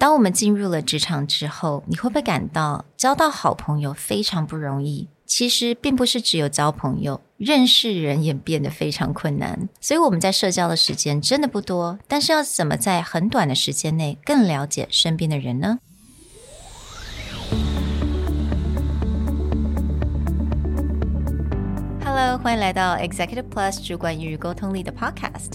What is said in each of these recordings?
当我们进入了职场之后，你会不会感到交到好朋友非常不容易？其实并不是只有交朋友，认识人也变得非常困难。所以我们在社交的时间真的不多，但是要怎么在很短的时间内更了解身边的人呢？Hello，欢迎来到 Executive Plus 主管与沟通力的 Podcast。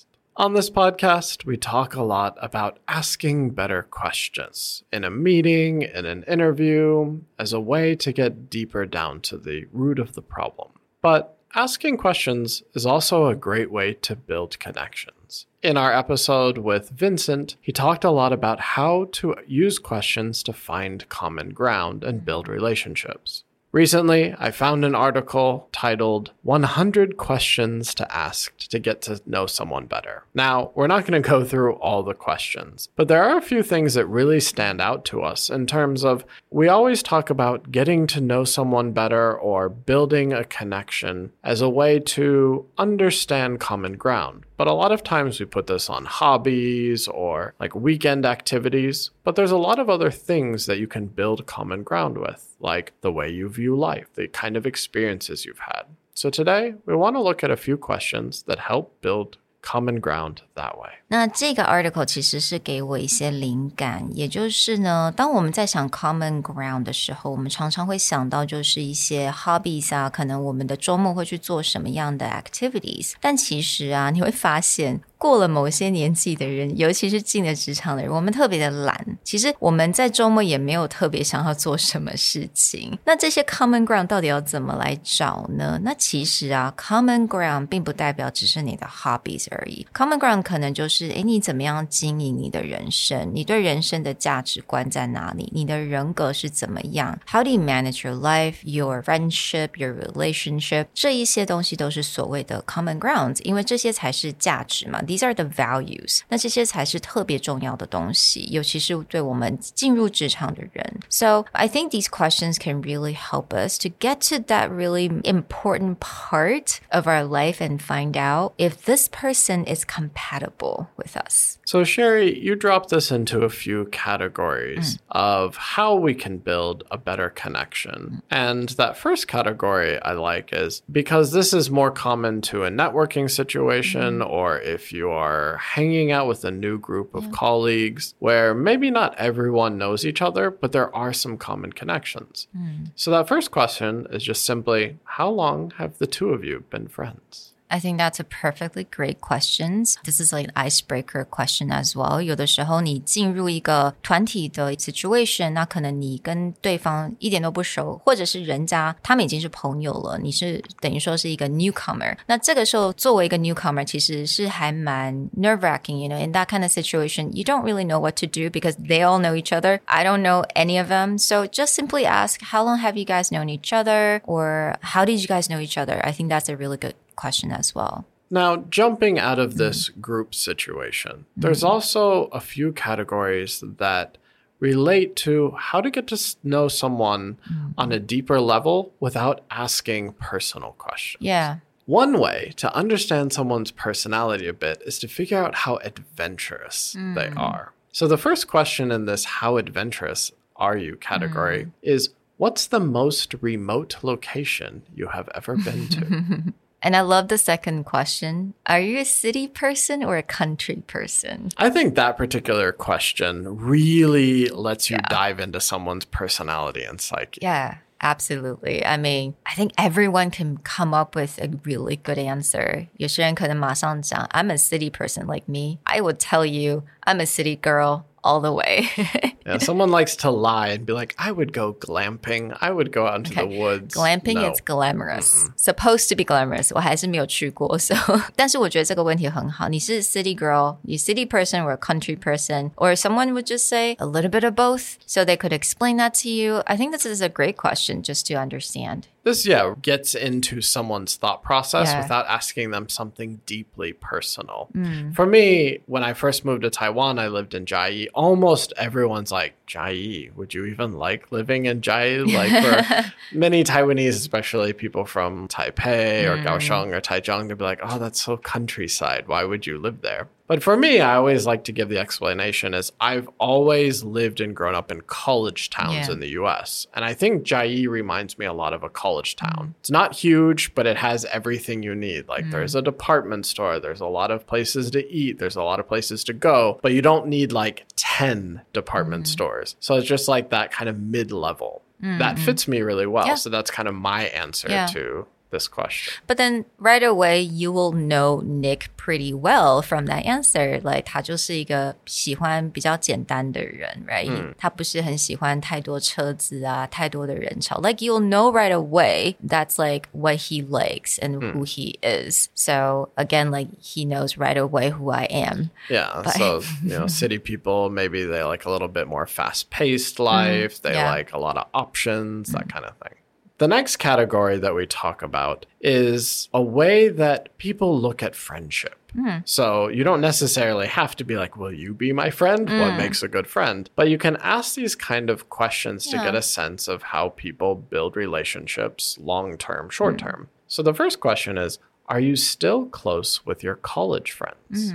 On this podcast, we talk a lot about asking better questions in a meeting, in an interview, as a way to get deeper down to the root of the problem. But asking questions is also a great way to build connections. In our episode with Vincent, he talked a lot about how to use questions to find common ground and build relationships. Recently, I found an article titled 100 Questions to Ask to Get to Know Someone Better. Now, we're not going to go through all the questions, but there are a few things that really stand out to us in terms of we always talk about getting to know someone better or building a connection as a way to understand common ground. But a lot of times we put this on hobbies or like weekend activities. But there's a lot of other things that you can build common ground with, like the way you view life, the kind of experiences you've had. So today we want to look at a few questions that help build common ground that way. 那这个 article 其实是给我一些灵感，也就是呢，当我们在想 common ground 的时候，我们常常会想到就是一些 hobbies 啊，可能我们的周末会去做什么样的 activities。但其实啊，你会发现， 过了某些年纪的人，尤其是进了职场的人，我们特别的懒。其实我们在周末也没有特别想要做什么事情。那这些 common ground 到底要怎么来找呢？那其实啊，common ground 并不代表只是你的 hobbies 而已。common ground 可能就是，诶，你怎么样经营你的人生？你对人生的价值观在哪里？你的人格是怎么样？How do you manage your life, your friendship, your relationship？这一些东西都是所谓的 common grounds，因为这些才是价值嘛。These are the values。那这些才是特别重要的东西，尤其是对我们进入职场的人。So I think these questions can really help us to get to that really important part of our life and find out if this person is compatible with us. So, Sherry, you dropped this into a few categories mm. of how we can build a better connection. And that first category I like is because this is more common to a networking situation mm. or if you are hanging out with a new group of yeah. colleagues where maybe not everyone knows each other, but there are some common connections. Mm. So, that first question is just simply how long have the two of you been friends? I think that's a perfectly great question. This is like an icebreaker question as well. 有的时候你进入一个团体的 situation，那可能你跟对方一点都不熟，或者是人家他们已经是朋友了，你是等于说是一个 newcomer。那这个时候作为一个 newcomer，其实是还蛮 nerve wracking。You know, in that kind of situation, you don't really know what to do because they all know each other. I don't know any of them. So just simply ask, how long have you guys known each other? Or how did you guys know each other? I think that's a really good question as well. Now, jumping out of this mm. group situation, there's mm. also a few categories that relate to how to get to know someone mm. on a deeper level without asking personal questions. Yeah. One way to understand someone's personality a bit is to figure out how adventurous mm. they are. So, the first question in this how adventurous are you category mm. is what's the most remote location you have ever been to? And I love the second question. Are you a city person or a country person? I think that particular question really lets you yeah. dive into someone's personality and psyche. Yeah. Absolutely. I mean, I think everyone can come up with a really good answer. 有些人可能马上讲, I'm a city person like me. I would tell you I'm a city girl all the way. yeah, someone likes to lie and be like, I would go glamping. I would go out into okay. the woods. Glamping no. is glamorous. Mm -hmm. Supposed to be glamorous. 我还是没有去过，so 但是我觉得这个问题很好。你是 city girl, you city person or a country person, or someone would just say a little bit of both, so they could explain that to you. I think this is a great question just to understand. This, yeah, gets into someone's thought process yeah. without asking them something deeply personal. Mm. For me, when I first moved to Taiwan, I lived in Chiayi. Almost everyone's like, Chiayi, would you even like living in Chiayi? Like for many Taiwanese, especially people from Taipei or mm. Kaohsiung or Taichung, they'd be like, oh, that's so countryside. Why would you live there? But for me, I always like to give the explanation as I've always lived and grown up in college towns yeah. in the US. And I think Chiayi reminds me a lot of a college town. Mm. It's not huge, but it has everything you need. Like mm. there's a department store, there's a lot of places to eat, there's a lot of places to go, but you don't need like 10 department mm. stores. So it's just like that kind of mid level. That mm-hmm. fits me really well. Yeah. So that's kind of my answer yeah. to this question. But then right away you will know Nick pretty well from that answer. Like 他就是一个喜欢比较简单的人，right？、嗯、他不是很喜欢太多车子啊，太多的人潮。Like you'll know right away that's like what he likes and mm. who he is. So again, like he knows right away who I am. Yeah. But, so you know, city people maybe they like a little bit more fast-paced life. Mm, they yeah. like a lot of options, that mm. kind of thing. The next category that we talk about is a way that people look at friendship. Mm. So you don't necessarily have to be like, Will you be my friend? Mm. What makes a good friend? But you can ask these kind of questions yeah. to get a sense of how people build relationships long term, short term. Mm. So the first question is Are you still close with your college friends?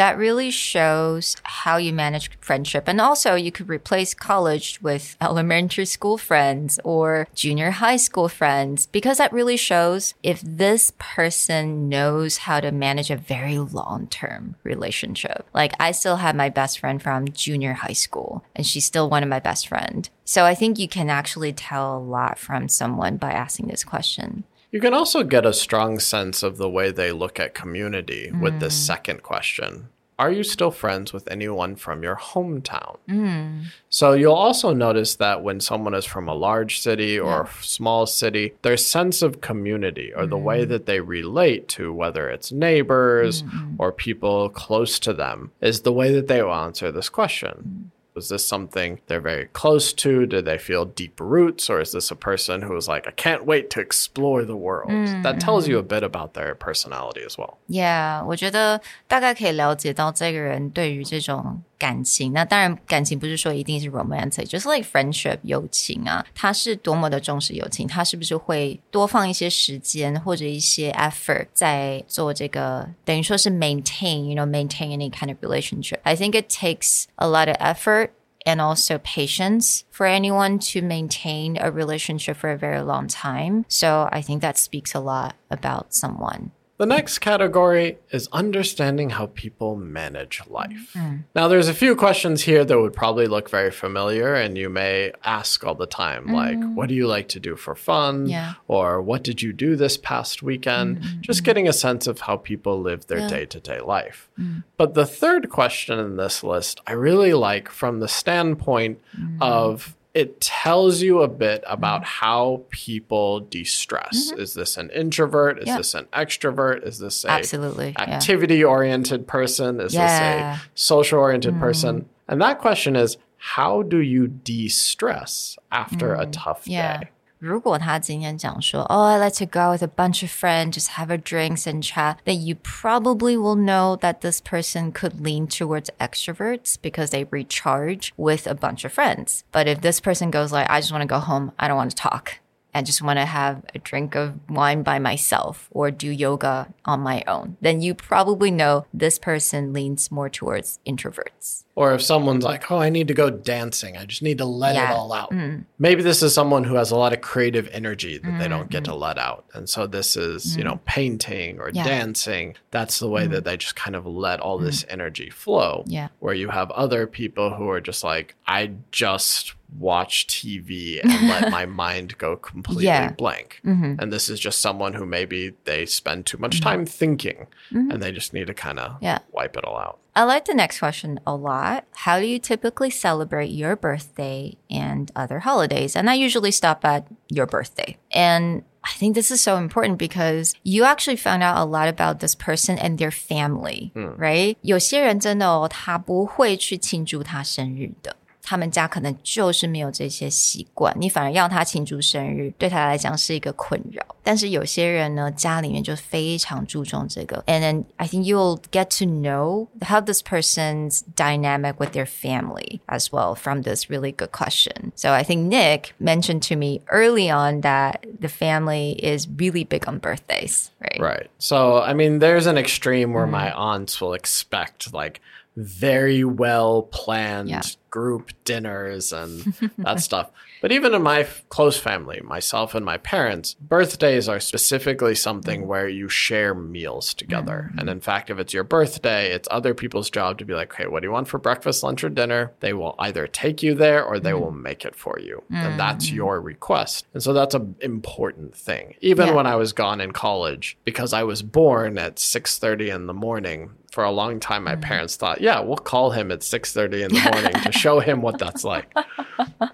That really shows how you manage friendship. And also, you could replace college with elementary school friends or junior high school friends because that really shows if this person knows how to manage a very long term relationship. Like, I still have my best friend from junior high school, and she's still one of my best friends. So I think you can actually tell a lot from someone by asking this question. You can also get a strong sense of the way they look at community mm. with this mm. second question. Are you still friends with anyone from your hometown? Mm. So you'll also notice that when someone is from a large city or yeah. a small city, their sense of community or mm. the way mm. that they relate to whether it's neighbors or people close to them is the way that they will answer this question. Mm. Was this something they're very close to? Do they feel deep roots? Or is this a person who is like, I can't wait to explore the world? Mm, that tells you a bit about their personality as well. Yeah, 我觉得大概可以了解到这个人对于这种 感情，那当然感情不是说一定是 romantic，就是 like friendship 友情啊，他是多么的重视友情，他是不是会多放一些时间或者一些 effort 在做这个，等于说是 maintain，you know maintain any kind of relationship. I think it takes a lot of effort and also patience for anyone to maintain a relationship for a very long time. So I think that speaks a lot about someone. The next category is understanding how people manage life. Mm. Now, there's a few questions here that would probably look very familiar, and you may ask all the time, mm. like, what do you like to do for fun? Yeah. Or what did you do this past weekend? Mm-hmm. Just getting a sense of how people live their day to day life. Mm. But the third question in this list, I really like from the standpoint mm. of it tells you a bit about mm-hmm. how people de-stress. Mm-hmm. Is this an introvert? Is yeah. this an extrovert? Is this a absolutely activity oriented person? Is yeah. this a social oriented mm. person? And that question is how do you de-stress after mm. a tough yeah. day? 如果他今天讲说，Oh, I like to go with a bunch of friends, just have a drinks and chat, then you probably will know that this person could lean towards extroverts because they recharge with a bunch of friends. But if this person goes like, I just want to go home, I don't want to talk, I just want to have a drink of wine by myself or do yoga on my own, then you probably know this person leans more towards introverts. Or if someone's like, oh, I need to go dancing, I just need to let yeah. it all out. Mm. Maybe this is someone who has a lot of creative energy that mm. they don't get to mm-hmm. let out. And so this is, mm. you know, mm. painting or yeah. dancing. That's the way that mm. they just kind of let all this energy flow. Yeah. Where you have other people who are just like, I just watch TV and let my mind go completely Yeah. blank. Mm-hmm. And this is just someone who maybe they spend too much time thinking and they just need to kind of Mm-hmm. Yeah. wipe it all out. I like the next question a lot. How do you typically celebrate your birthday and other holidays? And I usually stop at your birthday. And I think this is so important because you actually found out a lot about this person and their family, right? 有些人真的哦，他不会去庆祝他生日的。 他们家可能就是没有这些习惯，你反而要他庆祝生日，对他来讲是一个困扰。但是有些人呢，家里面就非常注重这个。And then I think you'll get to know how this person's dynamic with their family as well from this really good question. So I think Nick mentioned to me early on that the family is really big on birthdays, right? Right. So, I mean, there's an extreme where Mm. my aunts will expect like very well planned Yeah. group dinners and that stuff. But even in my f- close family, myself and my parents, birthdays are specifically something mm-hmm. where you share meals together. Mm-hmm. And in fact, if it's your birthday, it's other people's job to be like, okay, what do you want for breakfast, lunch, or dinner? They will either take you there or they mm-hmm. will make it for you. And that's your request. And so that's an important thing. Even Yeah. when I was gone in college, because I was born at 6.30 in the morning, for a long time my parents thought, yeah, we'll call him at 6.30 in the morning to show him what that's like.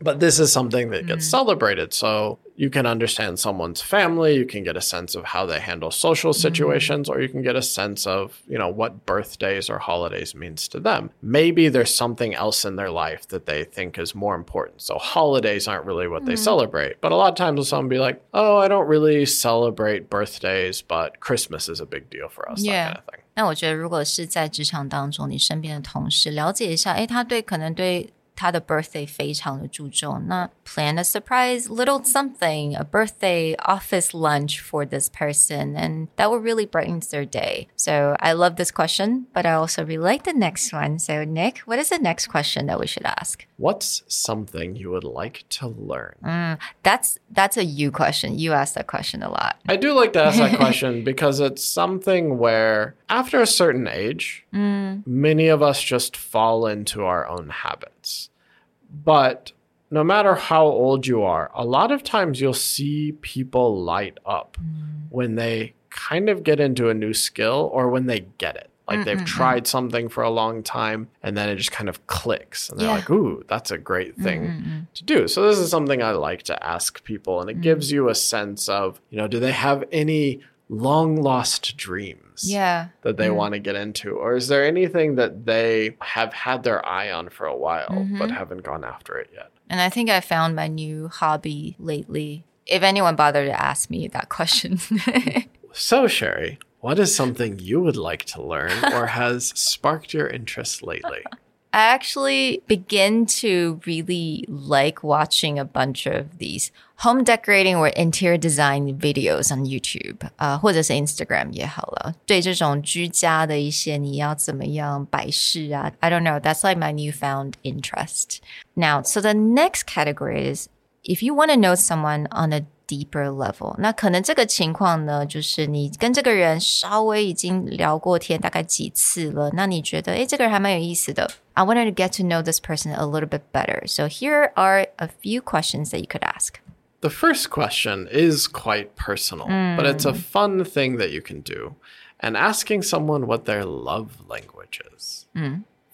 But this is something that gets mm. celebrated. So you can understand someone's family, you can get a sense of how they handle social mm. situations, or you can get a sense of, you know, what birthdays or holidays means to them. Maybe there's something else in their life that they think is more important. So holidays aren't really what they mm-hmm. celebrate. But a lot of times someone will be like, oh, I don't really celebrate birthdays, but Christmas is a big deal for us, Yeah. that kind of thing. 那我觉得，如果是在职场当中，你身边的同事了解一下，哎，他对可能对他的 birthday 非常的注重，那 plan a surprise little something, a birthday office lunch for this person, and that will really brighten their day. So I love this question, but I also really like the next one. So Nick, what is the next question that we should ask? What's something you would like to learn? That's that's a you question. You ask that question a lot. I do like to ask that question because it's something where, after a certain age, many of us just fall into our own habits. But no matter how old you are, a lot of times you'll see people light up mm. when they kind of get into a new skill or when they get it. Like they've tried something for a long time and then it just kind of clicks and they're Yeah. like, ooh, that's a great thing to do. So this is something I like to ask people and it gives mm. you a sense of, you know, do they have any long lost dreams? Yeah. that they mm. want to get into? Or is there anything that they have had their eye on for a while but mm-hmm. haven't gone after it yet? And I think I found my new hobby lately. If anyone bothered to ask me that question. So, Sherry, what is something you would like to learn or has sparked your interest lately? I actually begin to really like watching a bunch of these home decorating or interior design videos on YouTube，呃，或者是 Instagram 也好了。对这种居家的一些你要怎么样摆饰啊，I don't know. That's like my newfound interest. Now, so the next category is if you want to know someone on a deeper level，那可能这个情况呢，就是你跟这个人稍微已经聊过天，大概几次了，那你觉得，诶，这个人还蛮有意思的。I wanted to get to know this person a little bit better. So here are a few questions that you could ask. The first question is quite personal, but it's a fun thing that you can do. And asking someone what their love language is.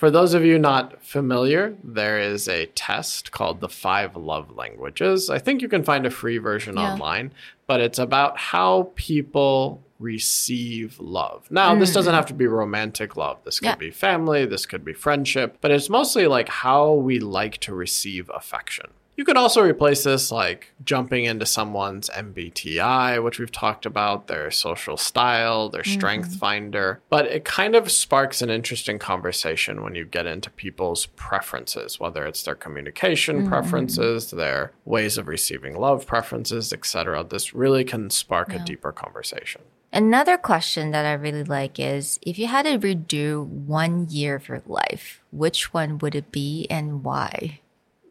For those of you not familiar, there is a test called the Five Love Languages. I think you can find a free version Yeah. online, but it's about how people receive love. Now, this mm-hmm. doesn't have to be romantic love. This could Yeah. be family, this could be friendship, but it's mostly like how we like to receive affection. You could also replace this like jumping into someone's MBTI, which we've talked about, their social style, their mm-hmm. strength finder. But it kind of sparks an interesting conversation when you get into people's preferences, whether it's their communication mm-hmm. preferences, their ways of receiving love preferences, etc. This really can spark a deeper conversation. Another question that I really like is if you had to redo one year of your life, which one would it be and why?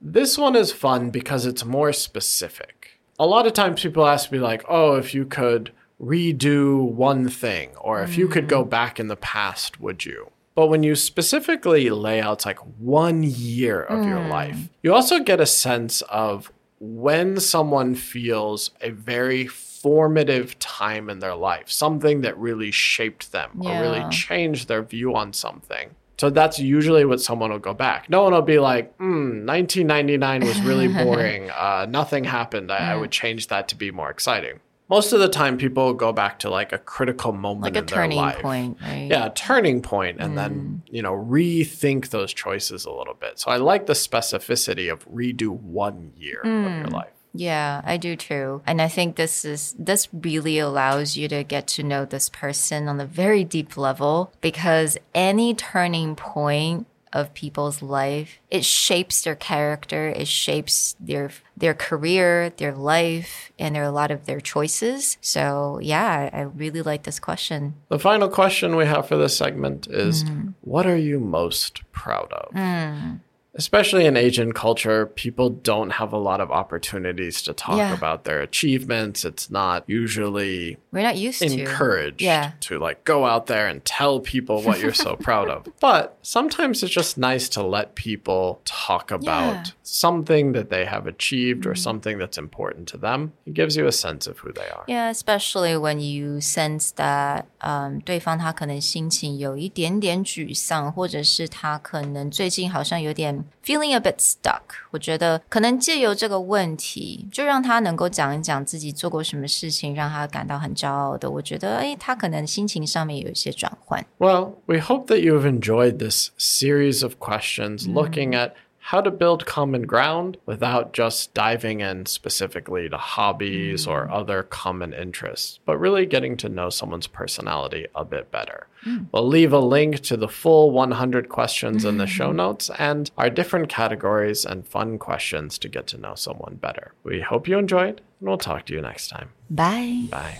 This one is fun because it's more specific. A lot of times people ask me, like, oh, if you could redo one thing, or if you could go mm. back in the past, would you? But when you specifically lay out like one year of your mm. life, you also get a sense of when someone feels a very formative time in their life, something that really shaped them or really changed their view on something. So that's usually what someone will go back. No one will be like, hmm, 1999 was really boring. uh, nothing happened. I, I would change that to be more exciting. Most of the time, people go back to like a critical moment Like a in their turning point, right? Yeah, a turning point, and then you know rethink those choices a little bit. So I like the specificity of redo one year of your life. Yeah, I do too. And I think this is this really allows you to get to know this person on a very deep level because any turning point of people's life, it shapes their character, it shapes their their career, their life, and there are a lot of their choices. So yeah, I really like this question. The final question we have for this segment is mm. What are you most proud of? Mm Especially in Asian culture, people don't have a lot of opportunities to talk Yeah. about their achievements. It's not usually We're not used to. encouraged Yeah. to like go out there and tell people what you're so proud of. But sometimes it's just nice to let people talk about Yeah. something that they have achieved or something that's important to them. It gives you a sense of who they are. Yeah, especially when you sense that，嗯，对方他可能心情有一点点沮丧，或者是他可能最近好像有点 feeling a bit stuck。我觉得可能借由这个问题，就让他能够讲一讲自己做过什么事情，让他感到很骄傲的。我觉得，哎，他可能心情上面有一些转换。 Well, we hope that you've enjoyed this series of questions looking at how to build common ground without just diving in specifically to hobbies or mm. other common interests, but really getting to know someone's personality a bit better. Mm. We'll leave a link to the full 100 questions in the show notes and our different categories and fun questions to get to know someone better. We hope you enjoyed, and we'll talk to you next time. Bye. Bye.